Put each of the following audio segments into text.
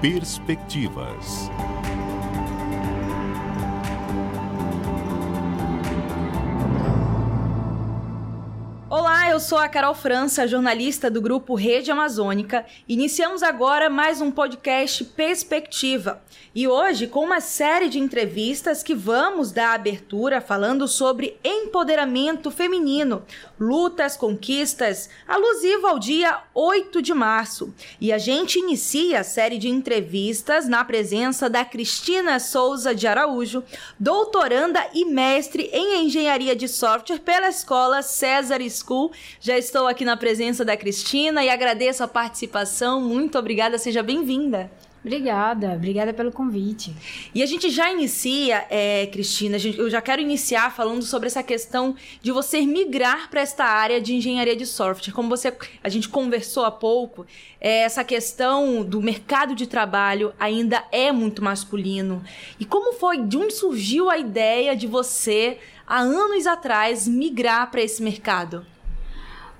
Perspectivas. Olá, eu sou a Carol França, jornalista do grupo Rede Amazônica. Iniciamos agora mais um podcast Perspectiva. E hoje com uma série de entrevistas que vamos dar abertura falando sobre empoderamento feminino, lutas, conquistas, alusivo ao dia 8 de março. E a gente inicia a série de entrevistas na presença da Cristina Souza de Araújo, doutoranda e mestre em engenharia de software pela escola César School. Já estou aqui na presença da Cristina e agradeço a participação. Muito obrigada, seja bem-vinda. Obrigada, obrigada pelo convite. E a gente já inicia, é, Cristina, eu já quero iniciar falando sobre essa questão de você migrar para esta área de engenharia de software. Como você, a gente conversou há pouco, é, essa questão do mercado de trabalho ainda é muito masculino. E como foi, de onde surgiu a ideia de você, há anos atrás, migrar para esse mercado?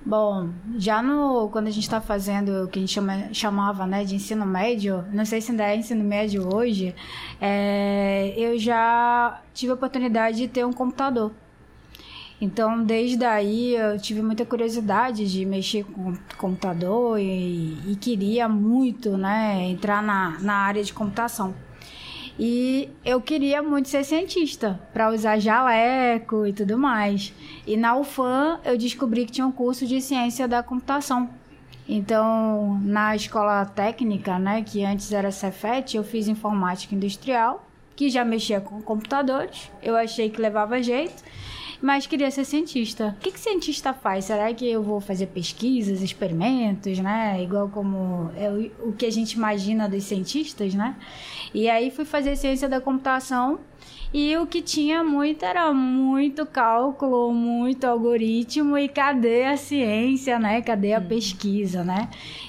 Bom, já no quando a gente está fazendo o que a gente chama, chamava né, de ensino médio, não sei se ainda é ensino médio hoje, é, eu já tive a oportunidade de ter um computador. Então, desde aí, eu tive muita curiosidade de mexer com computador e, e queria muito né, entrar na, na área de computação. E eu queria muito ser cientista, para usar jaleco e tudo mais. E na UFAM eu descobri que tinha um curso de ciência da computação. Então, na escola técnica, né, que antes era Cefet, eu fiz informática industrial, que já mexia com computadores. Eu achei que levava jeito mas queria ser cientista. O que, que cientista faz? Será que eu vou fazer pesquisas, experimentos, né? Igual como é o, que a gente imagina dos cientistas, né? E aí fui fazer ciência da computação e o que tinha muito era muito cálculo, muito algoritmo e cadê a ciência, né? Cadê a uhum. pesquisa, né?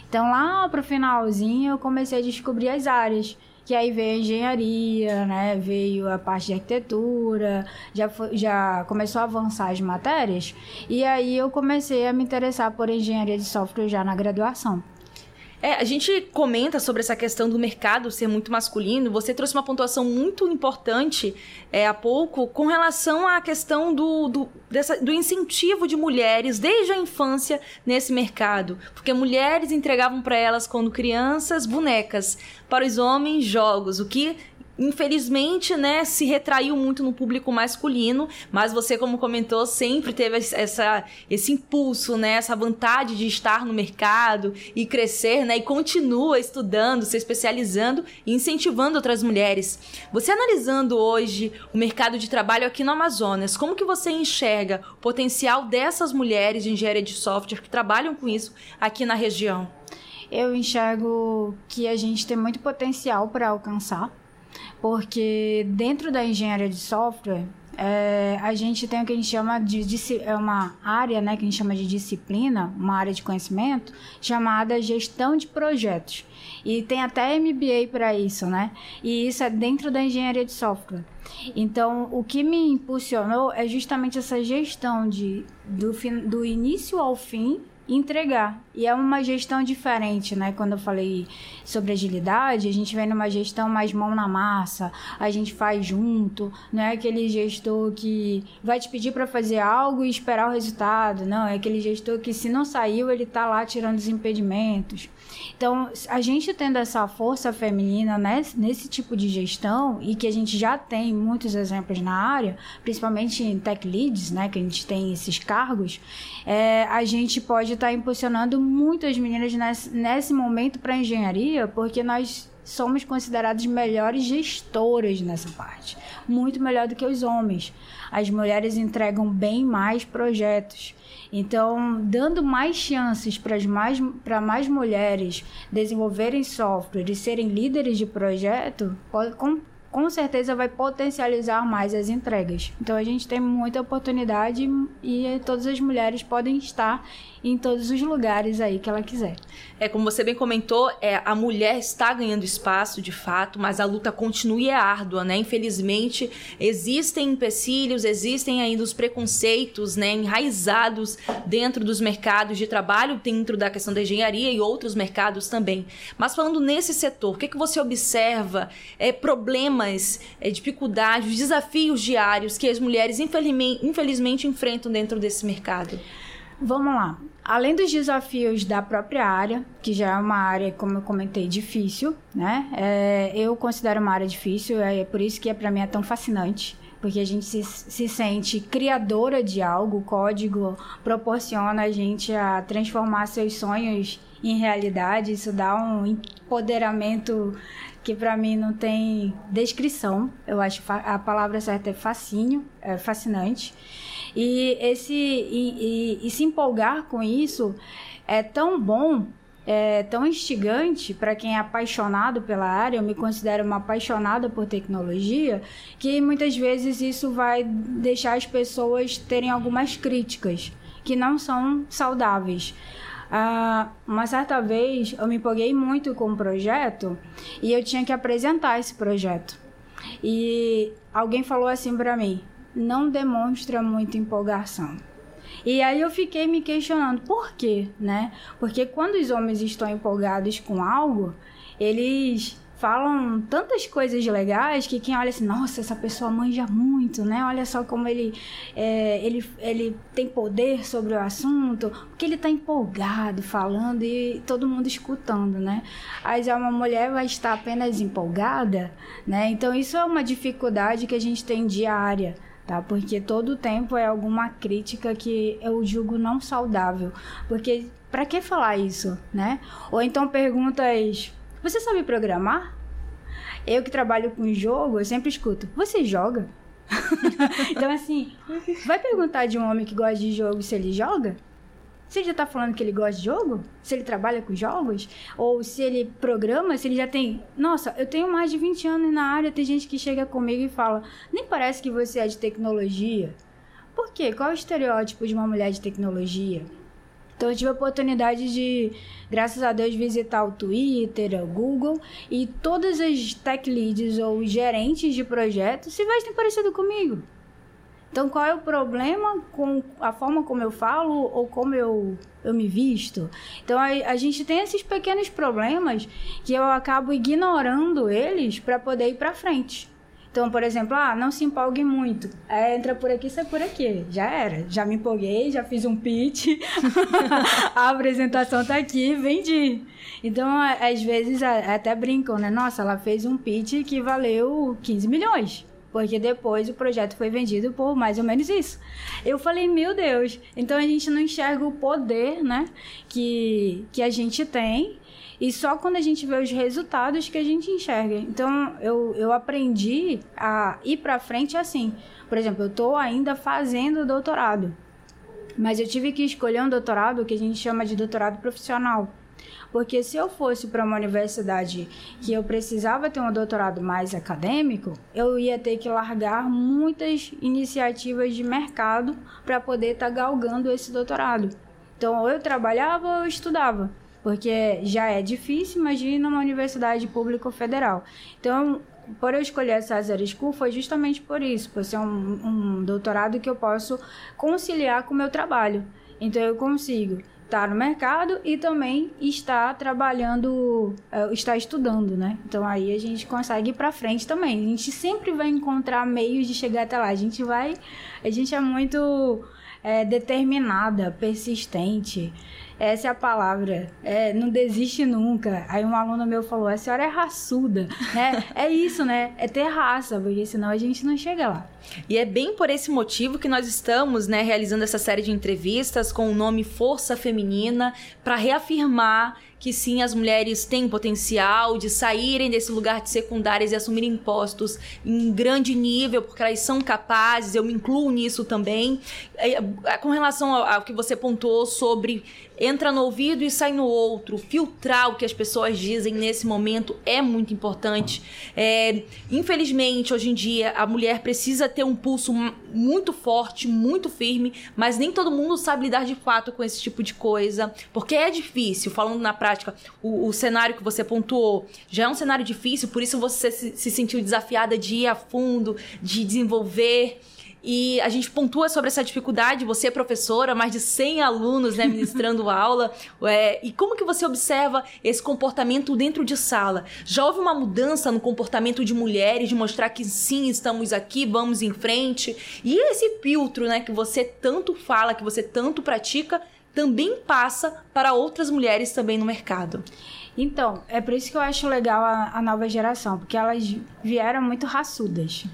Então lá pro finalzinho eu comecei a descobrir as áreas que aí veio a engenharia, né? Veio a parte de arquitetura, já, foi, já começou a avançar as matérias, e aí eu comecei a me interessar por engenharia de software já na graduação. É, a gente comenta sobre essa questão do mercado ser muito masculino. Você trouxe uma pontuação muito importante é, há pouco com relação à questão do, do, dessa, do incentivo de mulheres desde a infância nesse mercado. Porque mulheres entregavam para elas, quando crianças, bonecas. Para os homens, jogos. O que infelizmente, né, se retraiu muito no público masculino, mas você, como comentou, sempre teve essa, esse impulso, né, essa vontade de estar no mercado e crescer, né, e continua estudando, se especializando e incentivando outras mulheres. Você analisando hoje o mercado de trabalho aqui no Amazonas, como que você enxerga o potencial dessas mulheres de engenharia de software que trabalham com isso aqui na região? Eu enxergo que a gente tem muito potencial para alcançar porque dentro da engenharia de software é, a gente tem o que a gente chama de, de é uma área, né, que a gente chama de disciplina, uma área de conhecimento chamada gestão de projetos. E tem até MBA para isso, né? E isso é dentro da engenharia de software. Então, o que me impulsionou é justamente essa gestão de, do, do início ao fim entregar. E é uma gestão diferente, né? Quando eu falei sobre agilidade, a gente vem numa gestão mais mão na massa, a gente faz junto, não é aquele gestor que vai te pedir para fazer algo e esperar o resultado, não, é aquele gestor que se não saiu, ele tá lá tirando os impedimentos. Então, a gente tendo essa força feminina nesse, nesse tipo de gestão e que a gente já tem muitos exemplos na área, principalmente em tech leads, né, que a gente tem esses cargos, é, a gente pode estar tá impulsionando muitas meninas nesse, nesse momento para engenharia, porque nós somos considerados melhores gestoras nessa parte, muito melhor do que os homens. As mulheres entregam bem mais projetos. Então, dando mais chances para mais, mais mulheres desenvolverem software e serem líderes de projeto, pode, com, com certeza vai potencializar mais as entregas. Então a gente tem muita oportunidade e todas as mulheres podem estar em todos os lugares aí que ela quiser. É, como você bem comentou, é, a mulher está ganhando espaço de fato, mas a luta continua e é árdua, né? Infelizmente, existem empecilhos, existem ainda os preconceitos, né, enraizados dentro dos mercados de trabalho, dentro da questão da engenharia e outros mercados também. Mas falando nesse setor, o que, é que você observa é, problemas, é, dificuldades, desafios diários que as mulheres infelizmente, infelizmente enfrentam dentro desse mercado? Vamos lá. Além dos desafios da própria área, que já é uma área, como eu comentei, difícil, né? É, eu considero uma área difícil, é por isso que é, para mim é tão fascinante. Porque a gente se, se sente criadora de algo, o código proporciona a gente a transformar seus sonhos em realidade, isso dá um empoderamento que para mim não tem descrição. Eu acho a palavra certa é fascínio, é fascinante. E, esse, e, e, e se empolgar com isso é tão bom é tão instigante para quem é apaixonado pela área, eu me considero uma apaixonada por tecnologia, que muitas vezes isso vai deixar as pessoas terem algumas críticas que não são saudáveis. Ah, uma certa vez eu me empolguei muito com um projeto e eu tinha que apresentar esse projeto. E alguém falou assim para mim: não demonstra muita empolgação. E aí eu fiquei me questionando por quê, né? Porque quando os homens estão empolgados com algo, eles falam tantas coisas legais que quem olha assim, nossa, essa pessoa manja muito, né? Olha só como ele, é, ele, ele tem poder sobre o assunto, porque ele está empolgado falando e todo mundo escutando, né? Aí já uma mulher vai estar apenas empolgada, né? Então isso é uma dificuldade que a gente tem diária tá? Porque todo tempo é alguma crítica que eu julgo não saudável. Porque para que falar isso, né? Ou então perguntas: "Você sabe programar?" Eu que trabalho com jogo, eu sempre escuto: "Você joga?" então assim, vai perguntar de um homem que gosta de jogo se ele joga? Se ele já tá falando que ele gosta de jogo? Se ele trabalha com jogos? Ou se ele programa? Se ele já tem. Nossa, eu tenho mais de 20 anos na área, tem gente que chega comigo e fala: nem parece que você é de tecnologia. Por quê? Qual é o estereótipo de uma mulher de tecnologia? Então eu tive a oportunidade de, graças a Deus, visitar o Twitter, o Google e todas as tech leads ou gerentes de projetos se vestem parecido comigo. Então, qual é o problema com a forma como eu falo ou como eu, eu me visto? Então, a, a gente tem esses pequenos problemas que eu acabo ignorando eles para poder ir para frente. Então, por exemplo, ah, não se empolgue muito. É, entra por aqui, sai por aqui. Já era. Já me empolguei, já fiz um pitch. a apresentação tá aqui, vendi. Então, às vezes, até brincam, né? Nossa, ela fez um pitch que valeu 15 milhões porque depois o projeto foi vendido por mais ou menos isso. Eu falei, meu Deus, então a gente não enxerga o poder, né, que, que a gente tem e só quando a gente vê os resultados que a gente enxerga. Então eu, eu aprendi a ir para frente assim. Por exemplo, eu estou ainda fazendo doutorado, mas eu tive que escolher um doutorado que a gente chama de doutorado profissional. Porque se eu fosse para uma universidade que eu precisava ter um doutorado mais acadêmico, eu ia ter que largar muitas iniciativas de mercado para poder estar tá galgando esse doutorado. Então, ou eu trabalhava ou eu estudava porque já é difícil, imagina uma universidade pública ou federal. Então, por eu escolher essa César School foi justamente por isso, por ser um, um doutorado que eu posso conciliar com o meu trabalho. Então, eu consigo está no mercado e também está trabalhando, é, está estudando, né? Então aí a gente consegue ir para frente também. A gente sempre vai encontrar meios de chegar até lá. A gente vai, a gente é muito é, determinada, persistente. Essa é a palavra. É, não desiste nunca. Aí um aluno meu falou: a senhora é raçuda. né? É isso, né? É ter raça, porque senão a gente não chega lá. E é bem por esse motivo que nós estamos né, realizando essa série de entrevistas com o nome Força Feminina para reafirmar que sim, as mulheres têm potencial de saírem desse lugar de secundárias e assumirem postos em grande nível, porque elas são capazes, eu me incluo nisso também. É, é, com relação ao, ao que você pontuou sobre entra no ouvido e sai no outro. Filtrar o que as pessoas dizem nesse momento é muito importante. É, infelizmente, hoje em dia, a mulher precisa ter um pulso muito forte, muito firme, mas nem todo mundo sabe lidar de fato com esse tipo de coisa, porque é difícil. Falando na prática, o, o cenário que você pontuou já é um cenário difícil, por isso você se, se sentiu desafiada de ir a fundo, de desenvolver. E a gente pontua sobre essa dificuldade. Você é professora, mais de 100 alunos né, ministrando aula. É, e como que você observa esse comportamento dentro de sala? Já houve uma mudança no comportamento de mulheres, de mostrar que sim, estamos aqui, vamos em frente? E esse filtro né, que você tanto fala, que você tanto pratica, também passa para outras mulheres também no mercado. Então, é por isso que eu acho legal a, a nova geração, porque elas vieram muito raçudas.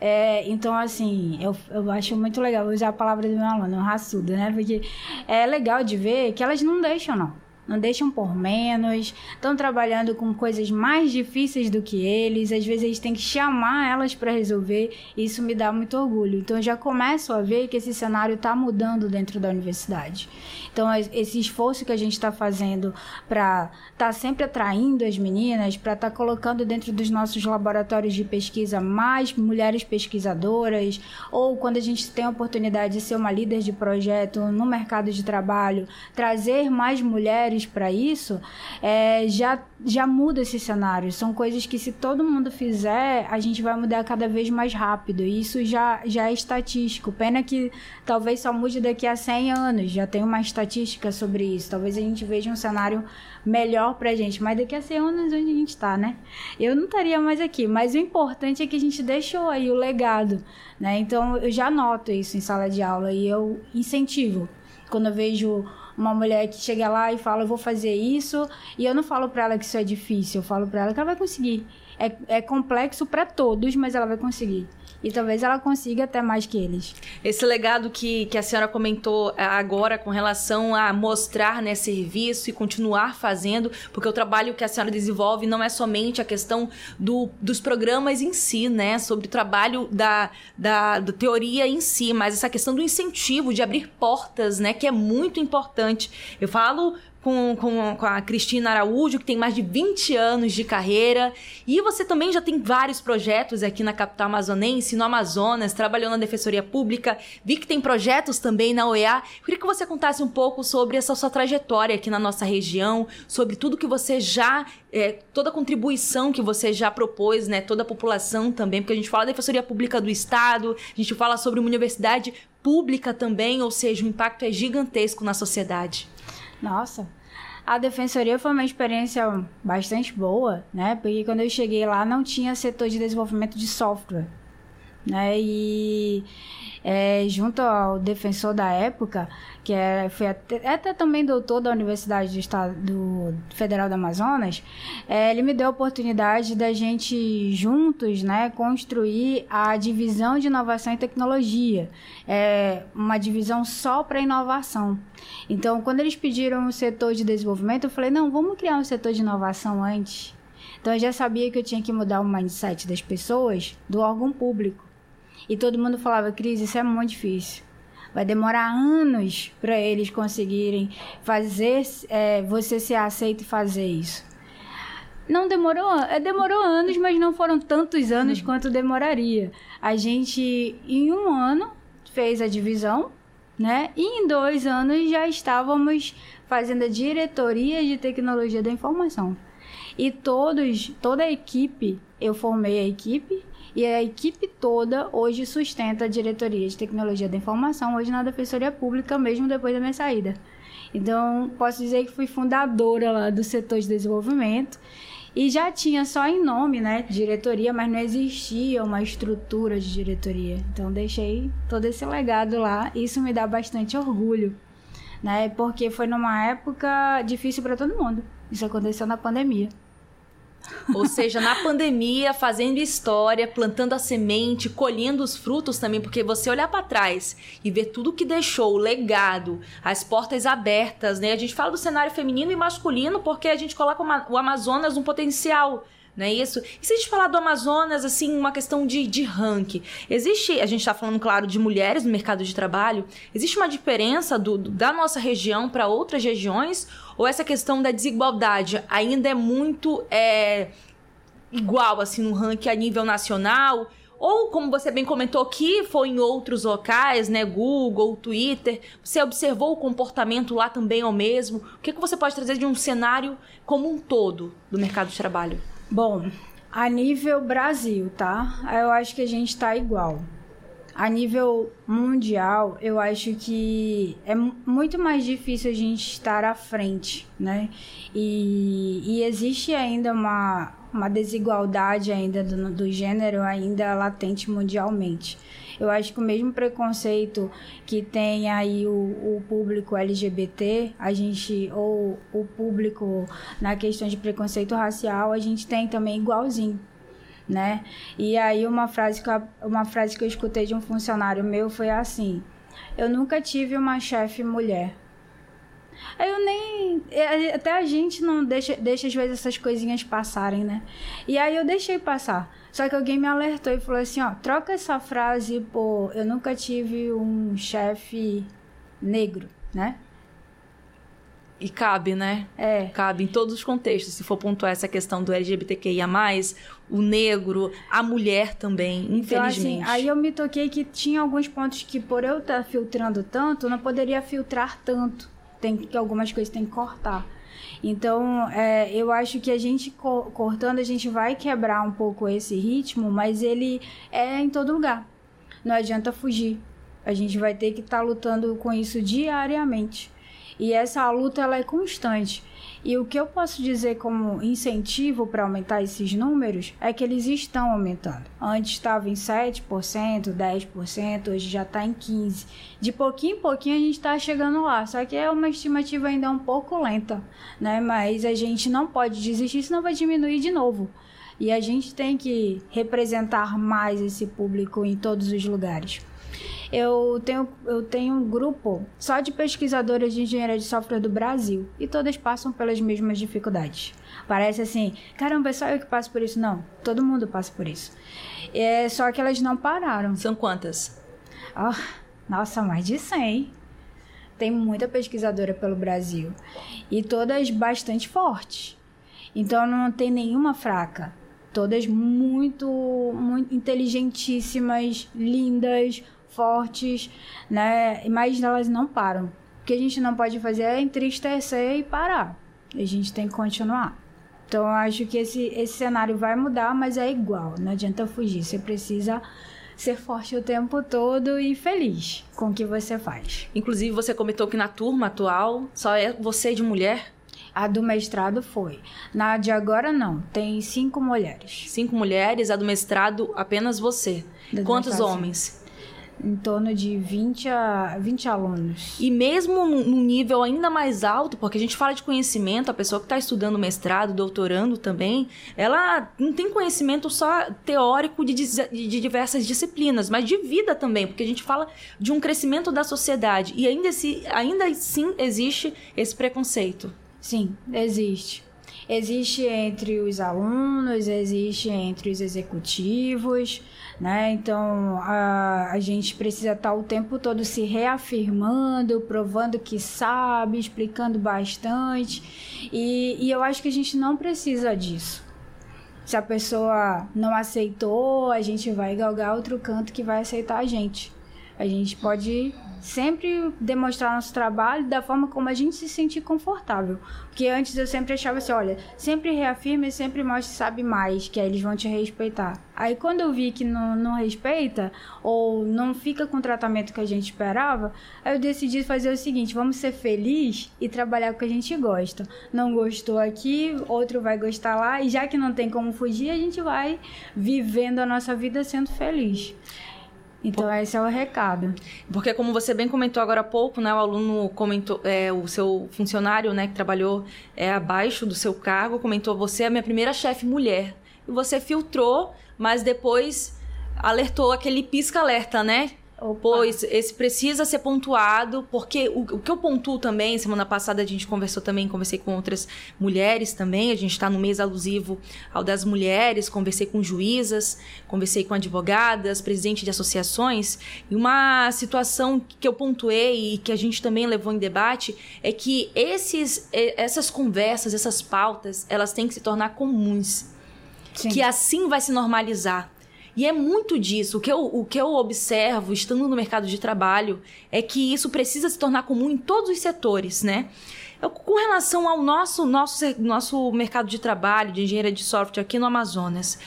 É, então, assim, eu, eu acho muito legal usar a palavra do meu aluno, raçuda, né? Porque é legal de ver que elas não deixam, não não deixam por menos, estão trabalhando com coisas mais difíceis do que eles, às vezes eles têm que chamar elas para resolver, e isso me dá muito orgulho. Então eu já começo a ver que esse cenário está mudando dentro da universidade. Então esse esforço que a gente está fazendo para estar tá sempre atraindo as meninas, para estar tá colocando dentro dos nossos laboratórios de pesquisa mais mulheres pesquisadoras, ou quando a gente tem a oportunidade de ser uma líder de projeto no mercado de trabalho, trazer mais mulheres para isso, é, já, já muda esse cenário. São coisas que, se todo mundo fizer, a gente vai mudar cada vez mais rápido. E isso já, já é estatístico. Pena que talvez só mude daqui a 100 anos. Já tem uma estatística sobre isso. Talvez a gente veja um cenário melhor pra gente. Mas daqui a 100 anos, onde a gente tá, né? Eu não estaria mais aqui. Mas o importante é que a gente deixou aí o legado, né? Então, eu já noto isso em sala de aula e eu incentivo. Quando eu vejo uma mulher que chega lá e fala, eu vou fazer isso, e eu não falo para ela que isso é difícil, eu falo para ela que ela vai conseguir. É, é complexo para todos, mas ela vai conseguir. E talvez ela consiga até mais que eles. Esse legado que, que a senhora comentou é, agora com relação a mostrar né, serviço e continuar fazendo, porque o trabalho que a senhora desenvolve não é somente a questão do, dos programas em si, né? Sobre o trabalho da, da, da teoria em si, mas essa questão do incentivo, de abrir portas, né? Que é muito importante. Eu falo com, com, com, a Cristina Araújo, que tem mais de 20 anos de carreira. E você também já tem vários projetos aqui na capital amazonense, no Amazonas, trabalhou na Defensoria Pública. Vi que tem projetos também na OEA. Eu queria que você contasse um pouco sobre essa sua trajetória aqui na nossa região, sobre tudo que você já. É, toda a contribuição que você já propôs, né? Toda a população também, porque a gente fala da Defensoria Pública do Estado, a gente fala sobre uma universidade pública também, ou seja, o impacto é gigantesco na sociedade. Nossa, a defensoria foi uma experiência bastante boa, né? Porque quando eu cheguei lá não tinha setor de desenvolvimento de software, né? E é, junto ao defensor da época, que é, foi até, até, também doutor da Universidade do Estado do Federal do Amazonas, é, ele me deu a oportunidade da gente juntos, né, construir a divisão de inovação e tecnologia, é, uma divisão só para inovação. Então, quando eles pediram o setor de desenvolvimento, eu falei, não, vamos criar um setor de inovação antes. Então, eu já sabia que eu tinha que mudar o mindset das pessoas do órgão público. E todo mundo falava, Cris, isso é muito difícil. Vai demorar anos para eles conseguirem fazer é, você ser aceito e fazer isso. Não demorou, é, demorou anos, mas não foram tantos anos quanto demoraria. A gente, em um ano, fez a divisão, né? E em dois anos já estávamos fazendo a diretoria de tecnologia da informação. E todos, toda a equipe, eu formei a equipe, e a equipe toda hoje sustenta a diretoria de tecnologia da informação, hoje na Defensoria Pública, mesmo depois da minha saída. Então, posso dizer que fui fundadora lá do setor de desenvolvimento. E já tinha só em nome, né, diretoria, mas não existia uma estrutura de diretoria. Então, deixei todo esse legado lá. Isso me dá bastante orgulho, né, porque foi numa época difícil para todo mundo. Isso aconteceu na pandemia. Ou seja, na pandemia, fazendo história, plantando a semente, colhendo os frutos também, porque você olhar para trás e ver tudo que deixou, o legado, as portas abertas, né? A gente fala do cenário feminino e masculino porque a gente coloca o Amazonas um potencial não é isso? E se a gente falar do Amazonas, assim, uma questão de, de ranking, existe, a gente está falando, claro, de mulheres no mercado de trabalho, existe uma diferença do, da nossa região para outras regiões? Ou essa questão da desigualdade ainda é muito é, igual, assim, no ranking a nível nacional? Ou, como você bem comentou aqui, foi em outros locais, né? Google, Twitter. Você observou o comportamento lá também ao mesmo? O que, que você pode trazer de um cenário como um todo do mercado de trabalho? Bom, a nível Brasil, tá? Eu acho que a gente tá igual. A nível mundial, eu acho que é muito mais difícil a gente estar à frente, né? E, e existe ainda uma, uma desigualdade ainda do, do gênero ainda latente mundialmente. Eu acho que o mesmo preconceito que tem aí o, o, público LGBT, a gente, ou o público na questão de preconceito racial, a gente tem também igualzinho. Né? E aí uma frase que eu, uma frase que eu escutei de um funcionário meu foi assim: Eu nunca tive uma chefe mulher. Aí eu nem. Até a gente não deixa, deixa às vezes essas coisinhas passarem, né? E aí eu deixei passar. Só que alguém me alertou e falou assim: ó, troca essa frase por eu nunca tive um chefe negro, né? E cabe, né? É. Cabe em todos os contextos. Se for pontuar essa questão do LGBTQIA, o negro, a mulher também, infelizmente. Então, assim, aí eu me toquei que tinha alguns pontos que, por eu estar tá filtrando tanto, não poderia filtrar tanto tem que algumas coisas tem que cortar. Então, é, eu acho que a gente co cortando, a gente vai quebrar um pouco esse ritmo, mas ele é em todo lugar. Não adianta fugir. A gente vai ter que estar tá lutando com isso diariamente. E essa luta ela é constante. E o que eu posso dizer como incentivo para aumentar esses números é que eles estão aumentando. Antes estava em 7%, 10%, hoje já está em 15%. De pouquinho em pouquinho a gente está chegando lá, só que é uma estimativa ainda um pouco lenta, né? Mas a gente não pode desistir, senão vai diminuir de novo. E a gente tem que representar mais esse público em todos os lugares. Eu tenho, eu tenho um grupo só de pesquisadoras de engenharia de software do Brasil e todas passam pelas mesmas dificuldades. Parece assim, caramba, é só eu que passo por isso. Não, todo mundo passa por isso. É, só que elas não pararam. São quantas? Oh, nossa, mais de 100. Tem muita pesquisadora pelo Brasil e todas bastante fortes. Então não tem nenhuma fraca. Todas muito, muito inteligentíssimas, lindas, fortes, né? Mas elas não param. O que a gente não pode fazer é entristecer e parar. A gente tem que continuar. Então, eu acho que esse, esse cenário vai mudar, mas é igual. Não adianta fugir. Você precisa ser forte o tempo todo e feliz com o que você faz. Inclusive, você comentou que na turma atual só é você de mulher? A do mestrado foi. Na de agora, não. Tem cinco mulheres. Cinco mulheres, a do mestrado, apenas você. Quantos homens? Em torno de 20, a, 20 alunos. E mesmo num nível ainda mais alto, porque a gente fala de conhecimento, a pessoa que está estudando mestrado, doutorando também, ela não tem conhecimento só teórico de, de diversas disciplinas, mas de vida também, porque a gente fala de um crescimento da sociedade e ainda, se, ainda assim existe esse preconceito. Sim, existe existe entre os alunos, existe entre os executivos, né? Então a, a gente precisa estar o tempo todo se reafirmando, provando que sabe, explicando bastante. E, e eu acho que a gente não precisa disso. Se a pessoa não aceitou, a gente vai galgar outro canto que vai aceitar a gente. A gente pode sempre demonstrar nosso trabalho da forma como a gente se sentir confortável. Porque antes eu sempre achava assim, olha, sempre reafirme, sempre mostre que sabe mais, que aí eles vão te respeitar. Aí quando eu vi que não, não respeita ou não fica com o tratamento que a gente esperava, aí eu decidi fazer o seguinte, vamos ser felizes e trabalhar com o que a gente gosta. Não gostou aqui, outro vai gostar lá, e já que não tem como fugir, a gente vai vivendo a nossa vida sendo feliz. Então, Por... esse é o recado. Porque, como você bem comentou agora há pouco, né, o aluno comentou, é, o seu funcionário, né, que trabalhou é, abaixo do seu cargo, comentou: você é a minha primeira chefe mulher. E você filtrou, mas depois alertou aquele pisca-alerta, né? Opa. Pois, esse precisa ser pontuado, porque o, o, que eu pontuo também, semana passada a gente conversou também, conversei com outras mulheres também, a gente está no mês alusivo ao das mulheres, conversei com juízas, conversei com advogadas, presidente de associações, e uma situação que eu pontuei e que a gente também levou em debate é que esses, essas conversas, essas pautas, elas têm que se tornar comuns. Sim. Que assim vai se normalizar. E é muito disso. O que, eu, o que eu observo, estando no mercado de trabalho, é que isso precisa se tornar comum em todos os setores, né? Eu, com relação ao nosso, nosso, nosso mercado de trabalho, de engenharia de software aqui no Amazonas,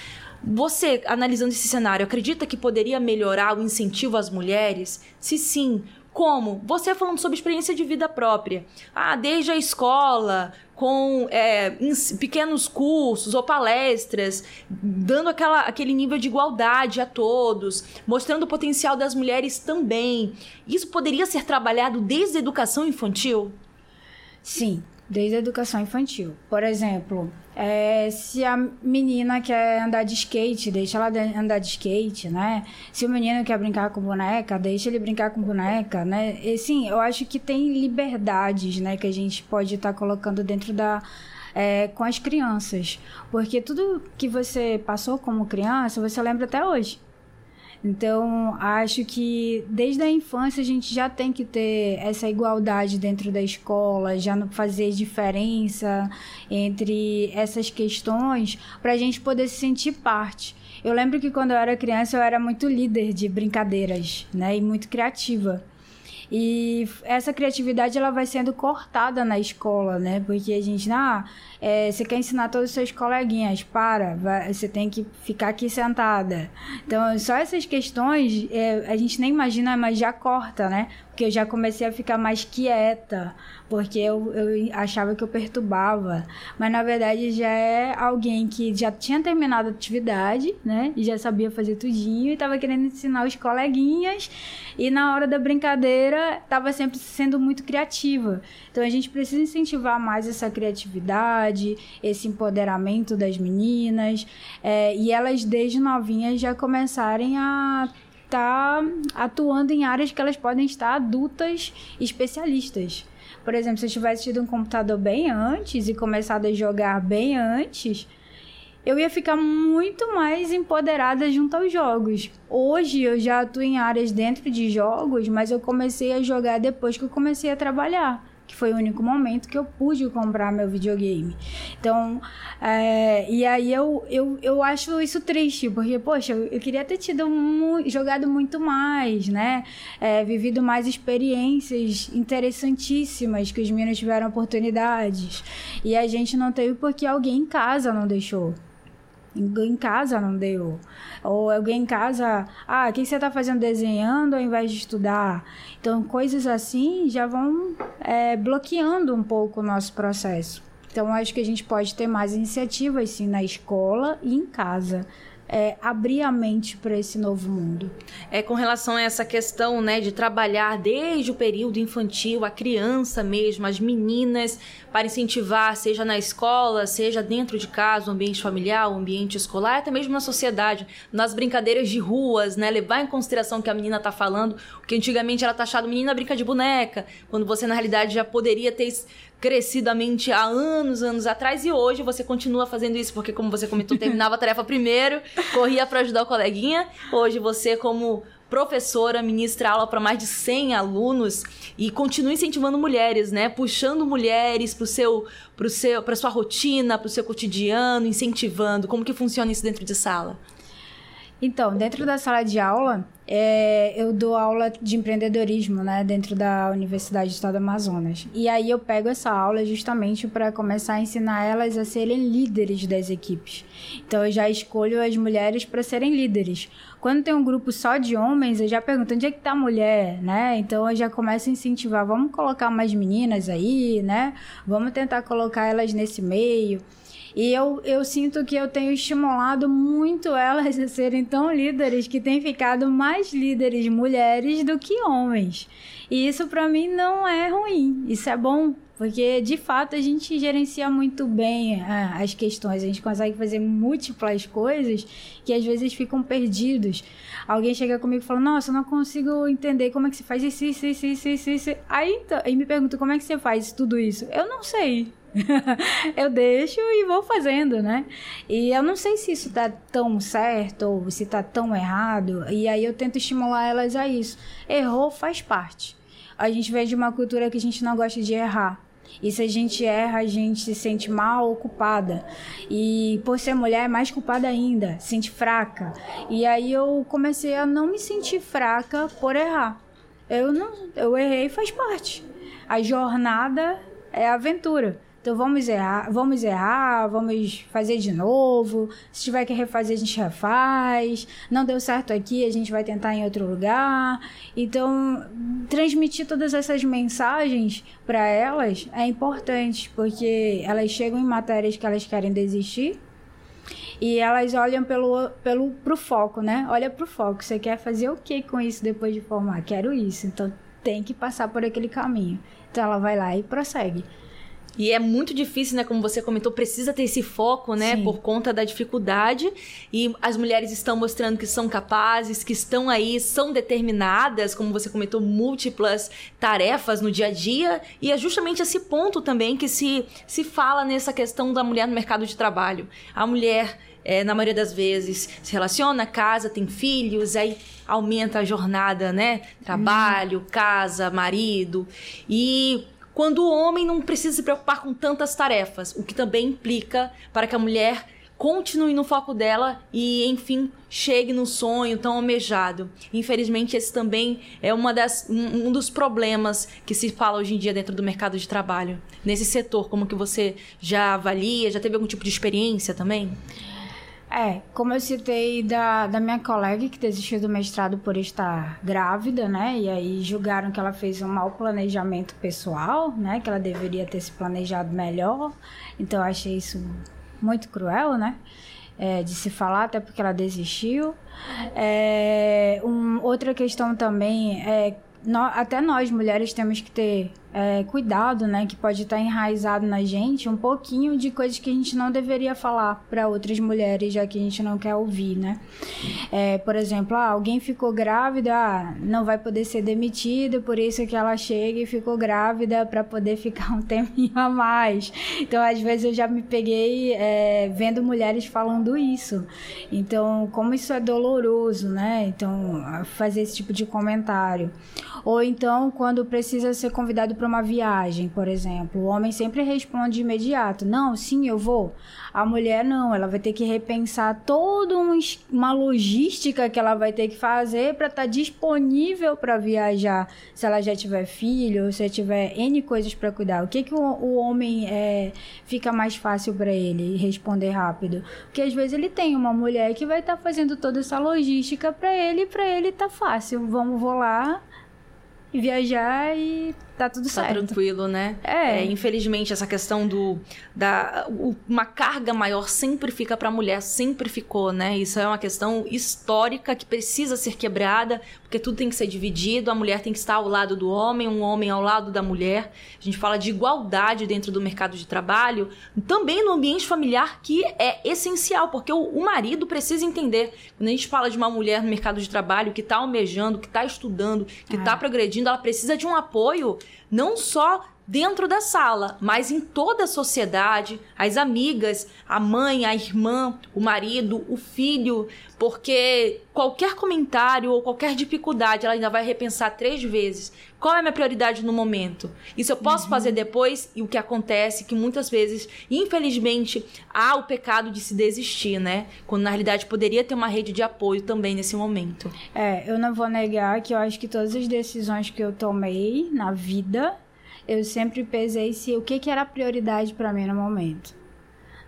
você, analisando esse cenário, acredita que poderia melhorar o incentivo às mulheres? Se sim, como? Você falando sobre experiência de vida própria. Ah, desde a escola, com é, pequenos cursos ou palestras, dando aquela, aquele nível de igualdade a todos, mostrando o potencial das mulheres também. Isso poderia ser trabalhado desde a educação infantil? Sim, desde a educação infantil. Por exemplo, é, se a menina quer andar de skate, deixa ela andar de skate, né? Se o menino quer brincar com boneca, deixa ele brincar com boneca, né? E sim, eu acho que tem liberdades, né, que a gente pode estar tá colocando dentro da é, com as crianças, porque tudo que você passou como criança, você lembra até hoje. Então, acho que desde a infância a gente já tem que ter essa igualdade dentro da escola, já não fazer diferença entre essas questões, para a gente poder se sentir parte. Eu lembro que quando eu era criança eu era muito líder de brincadeiras, né, e muito criativa. E essa criatividade ela vai sendo cortada na escola, né? Porque a gente, ah, é, você quer ensinar todos os seus coleguinhas, para, vai, você tem que ficar aqui sentada. Então, só essas questões é, a gente nem imagina, mas já corta, né? Porque eu já comecei a ficar mais quieta, porque eu, eu achava que eu perturbava. Mas na verdade já é alguém que já tinha terminado a atividade, né? E já sabia fazer tudinho e estava querendo ensinar os coleguinhas. E na hora da brincadeira estava sempre sendo muito criativa. Então a gente precisa incentivar mais essa criatividade, esse empoderamento das meninas. É, e elas desde novinhas já começarem a estar tá atuando em áreas que elas podem estar adultas especialistas. Por exemplo, se eu tivesse tido um computador bem antes e começado a jogar bem antes, eu ia ficar muito mais empoderada junto aos jogos. Hoje eu já atuo em áreas dentro de jogos, mas eu comecei a jogar depois que eu comecei a trabalhar que foi o único momento que eu pude comprar meu videogame. Então, é, e aí eu, eu, eu acho isso triste, porque, poxa, eu, eu queria ter tido mu jogado muito mais, né? É, vivido mais experiências interessantíssimas que os meninos tiveram oportunidades. E a gente não teve porque alguém em casa não deixou em casa não deu. Ou alguém em casa, ah, o que você está fazendo desenhando ao invés de estudar? Então, coisas assim já vão é, bloqueando um pouco o nosso processo. Então, acho que a gente pode ter mais iniciativas, sim, na escola e em casa é, abrir a mente para esse novo mundo. É com relação a essa questão, né, de trabalhar desde o período infantil, a criança mesmo, as meninas, para incentivar, seja na escola, seja dentro de casa, o ambiente familiar, o ambiente escolar, até mesmo na sociedade, nas brincadeiras de ruas, né, levar em consideração o que a menina está falando, porque antigamente era taxado menina brinca de boneca, quando você na realidade já poderia ter crescidamente há anos, anos atrás, e hoje você continua fazendo isso, porque como você comentou, terminava a tarefa primeiro, corria para ajudar o coleguinha. Hoje você, como professora, ministra aula para mais de 100 alunos e continua incentivando mulheres, né? Puxando mulheres para seu, seu, sua rotina, para o seu cotidiano, incentivando. Como que funciona isso dentro de sala? Então, dentro da sala de aula, é, eu dou aula de empreendedorismo, né, dentro da Universidade do Estado do Amazonas. E aí eu pego essa aula justamente para começar a ensinar elas a serem líderes das equipes. Então eu já escolho as mulheres para serem líderes. Quando tem um grupo só de homens, eu já pergunto onde é que tá a mulher, né? Então eu já começo a incentivar, vamos colocar mais meninas aí, né? Vamos tentar colocar elas nesse meio. E eu, eu sinto que eu tenho estimulado muito elas a serem tão líderes que têm ficado mais líderes mulheres do que homens. E isso para mim não é ruim, isso é bom, Porque, de fato, a gente gerencia muito bem ah, as questões. A gente consegue fazer múltiplas coisas que às vezes ficam perdidos. Alguém chega comigo e fala, nossa, eu não consigo entender como é que se faz isso, isso, isso, isso, isso. isso. Aí, então, aí me pergunta, como é que você faz tudo isso? Eu não sei. eu deixo e vou fazendo, né? E eu não sei se isso tá tão certo ou se tá tão errado. E aí eu tento estimular elas a isso. Errou faz parte. A gente vem de uma cultura que a gente não gosta de errar. E se a gente erra, a gente se sente mal ou culpada. E por ser mulher, é mais culpada ainda, se sente fraca. E aí eu comecei a não me sentir fraca por errar. Eu não, eu errei faz parte. A jornada é aventura. Então vamos errar, vamos errar, vamos fazer de novo. Se tiver que refazer, a gente refaz. Não deu certo aqui, a gente vai tentar em outro lugar. Então, transmitir todas essas mensagens para elas é importante, porque elas chegam em matérias que elas querem desistir. E elas olham pelo, pelo pro foco, né? Olha pro foco. Você quer fazer o que com isso depois de formar? Quero isso. Então tem que passar por aquele caminho. Então ela vai lá e prossegue. E é muito difícil, né? Como você comentou, precisa ter esse foco, né? Sim. Por conta da dificuldade. E as mulheres estão mostrando que são capazes, que estão aí, são determinadas, como você comentou, múltiplas tarefas no dia a dia. E é justamente esse ponto também que se, se fala nessa questão da mulher no mercado de trabalho. A mulher. É, na maioria das vezes se relaciona, casa, tem filhos, aí aumenta a jornada, né? Trabalho, hum. casa, marido. E quando o homem não precisa se preocupar com tantas tarefas, o que também implica para que a mulher continue no foco dela e, enfim, chegue no sonho tão almejado. Infelizmente, esse também é uma das, um, um, dos problemas que se fala hoje em dia dentro do mercado de trabalho. Nesse setor, como que você já avalia? Já teve algum tipo de experiência também? É, como eu citei da, da minha colega que desistiu do mestrado por estar grávida, né? E aí julgaram que ela fez um mau planejamento pessoal, né? Que ela deveria ter se planejado melhor. Então eu achei isso muito cruel, né? É, de se falar, até porque ela desistiu. É, um, outra questão também é no, até nós mulheres temos que ter é, cuidado, né? Que pode estar enraizado na gente um pouquinho de coisas que a gente não deveria falar para outras mulheres, já que a gente não quer ouvir, né? É, por exemplo, ah, alguém ficou grávida, ah, não vai poder ser demitida, por isso que ela chega e ficou grávida para poder ficar um tempinho a mais. Então, às vezes eu já me peguei é, vendo mulheres falando isso. Então, como isso é doloroso, né? Então, fazer esse tipo de comentário. Ou então, quando precisa ser convidado para uma viagem, por exemplo, o homem sempre responde de imediato: Não, sim, eu vou. A mulher não, ela vai ter que repensar toda uma logística que ela vai ter que fazer para estar tá disponível para viajar. Se ela já tiver filho, se tiver N coisas para cuidar. O que, que o, o homem é, fica mais fácil para ele responder rápido? Porque às vezes ele tem uma mulher que vai estar tá fazendo toda essa logística para ele, para ele tá fácil. Vamos, vou lá, viajar e tá tudo tá certo. Tranquilo, né? É. é. Infelizmente, essa questão do. Da, uma carga maior sempre fica pra mulher, sempre ficou, né? Isso é uma questão histórica que precisa ser quebrada, porque tudo tem que ser dividido, a mulher tem que estar ao lado do homem, um homem ao lado da mulher. A gente fala de igualdade dentro do mercado de trabalho, também no ambiente familiar, que é essencial, porque o, o marido precisa entender. Quando a gente fala de uma mulher no mercado de trabalho que tá almejando, que tá estudando, que é. tá progredindo, ela precisa de um apoio não só dentro da sala, mas em toda a sociedade, as amigas, a mãe, a irmã, o marido, o filho, porque qualquer comentário ou qualquer dificuldade ela ainda vai repensar três vezes. Qual é a minha prioridade no momento? Isso eu posso uhum. fazer depois? E o que acontece é que muitas vezes, infelizmente, há o pecado de se desistir, né? Quando na realidade poderia ter uma rede de apoio também nesse momento. É, eu não vou negar que eu acho que todas as decisões que eu tomei na vida eu sempre pesei se o que, que era prioridade para mim no momento.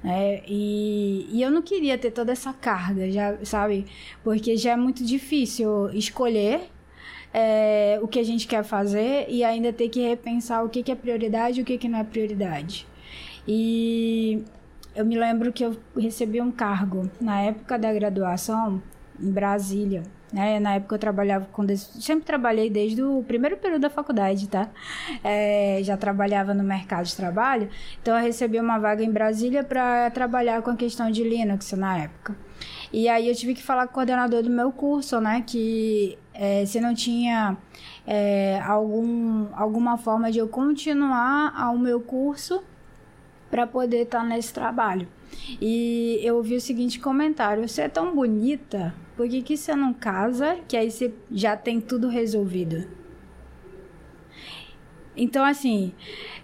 É, e, e eu não queria ter toda essa carga, já sabe? Porque já é muito difícil escolher é, o que a gente quer fazer e ainda ter que repensar o que, que é prioridade e o que, que não é prioridade. E eu me lembro que eu recebi um cargo na época da graduação em Brasília. Né? Na época eu trabalhava com. Sempre trabalhei desde o primeiro período da faculdade, tá? É, já trabalhava no mercado de trabalho. Então eu recebi uma vaga em Brasília para trabalhar com a questão de Linux na época. E aí eu tive que falar com o coordenador do meu curso, né? Que é, se não tinha é, algum, alguma forma de eu continuar ao meu curso para poder estar tá nesse trabalho. E eu ouvi o seguinte comentário: Você é tão bonita, por que, que você não casa? Que aí você já tem tudo resolvido. Então, assim,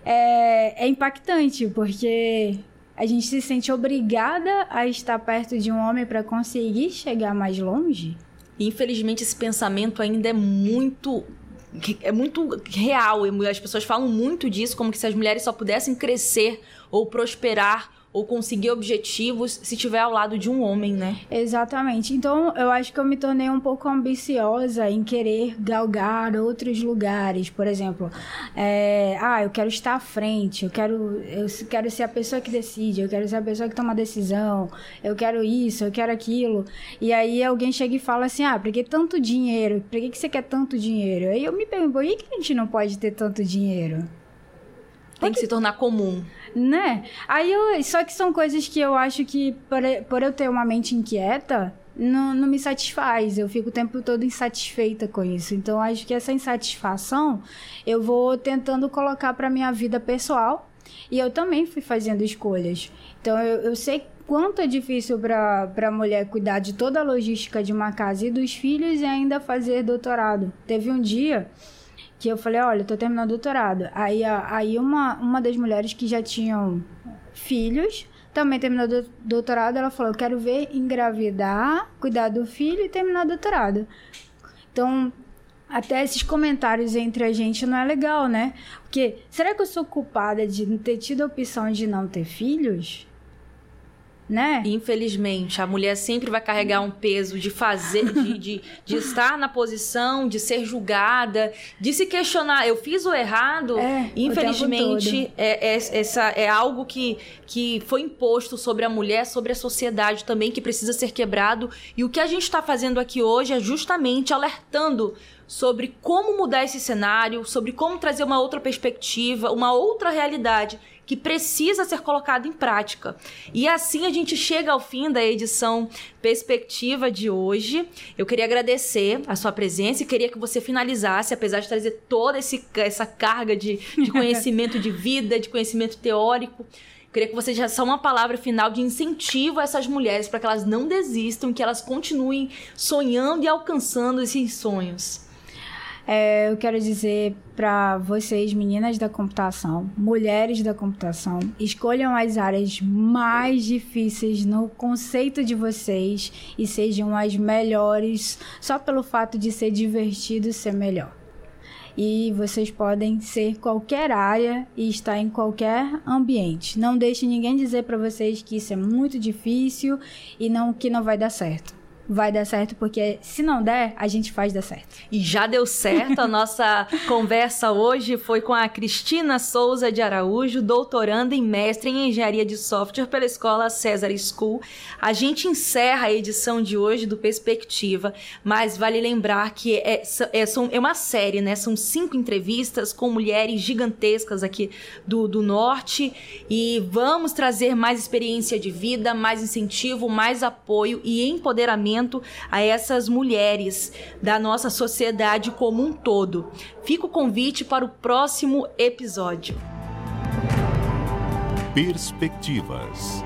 é, é impactante, porque a gente se sente obrigada a estar perto de um homem para conseguir chegar mais longe. Infelizmente, esse pensamento ainda é muito é muito real. As pessoas falam muito disso, como que se as mulheres só pudessem crescer ou prosperar ou conseguir objetivos se estiver ao lado de um homem, né? Exatamente. Então, eu acho que eu me tornei um pouco ambiciosa em querer galgar outros lugares. Por exemplo, é, ah, eu quero estar à frente, eu quero, eu quero ser a pessoa que decide, eu quero ser a pessoa que toma decisão, eu quero isso, eu quero aquilo. E aí alguém chega e fala assim, ah, por que tanto dinheiro? Por que, que você quer tanto dinheiro? Aí eu me pergunto, por que a gente não pode ter tanto dinheiro? Tem que se tornar comum. Né? Aí eu. Só que são coisas que eu acho que, por, por eu ter uma mente inquieta, não, não me satisfaz. Eu fico o tempo todo insatisfeita com isso. Então, acho que essa insatisfação eu vou tentando colocar para minha vida pessoal. E eu também fui fazendo escolhas. Então, eu, eu sei quanto é difícil para a mulher cuidar de toda a logística de uma casa e dos filhos e ainda fazer doutorado. Teve um dia que eu falei, olha, eu tô terminando o doutorado. Aí, aí uma, uma das mulheres que já tinham filhos, também terminou o doutorado, ela falou, eu quero ver engravidar, cuidar do filho e terminar o doutorado. Então, até esses comentários entre a gente não é legal, né? Porque será que eu sou culpada de ter tido a opção de não ter filhos? Né? Infelizmente, a mulher sempre vai carregar um peso de fazer, de, de, de estar na posição, de ser julgada, de se questionar. Eu fiz o errado. É, Infelizmente, é, é, essa é algo que, que foi imposto sobre a mulher, sobre a sociedade também, que precisa ser quebrado. E o que a gente está fazendo aqui hoje é justamente alertando sobre como mudar esse cenário, sobre como trazer uma outra perspectiva, uma outra realidade que precisa ser colocado em prática. E assim a gente chega ao fim da edição Perspectiva de hoje. Eu queria agradecer a sua presença e queria que você finalizasse, apesar de trazer toda esse, essa carga de, de conhecimento de vida, de conhecimento teórico. Queria que você já só uma palavra final de incentivo a essas mulheres para que elas não desistam, que elas continuem sonhando e alcançando esses sonhos. É, eu quero dizer para vocês, meninas da computação, mulheres da computação, escolham as áreas mais difíceis no conceito de vocês e sejam as melhores só pelo fato de ser divertido ser melhor. E vocês podem ser qualquer área e estar em qualquer ambiente. Não deixe ninguém dizer para vocês que isso é muito difícil e não que não vai dar certo vai dar certo, porque se não der, a gente faz dar certo. E já deu certo. A nossa conversa hoje foi com a Cristina Souza de Araújo, doutoranda e mestre em engenharia de software pela escola César School. A gente encerra a edição de hoje do Perspectiva, mas vale lembrar que é, é, é uma série, né? São cinco entrevistas com mulheres gigantescas aqui do, do norte e vamos trazer mais experiência de vida, mais incentivo, mais apoio e empoderamento a essas mulheres da nossa sociedade como um todo. Fica o convite para o próximo episódio. Perspectivas.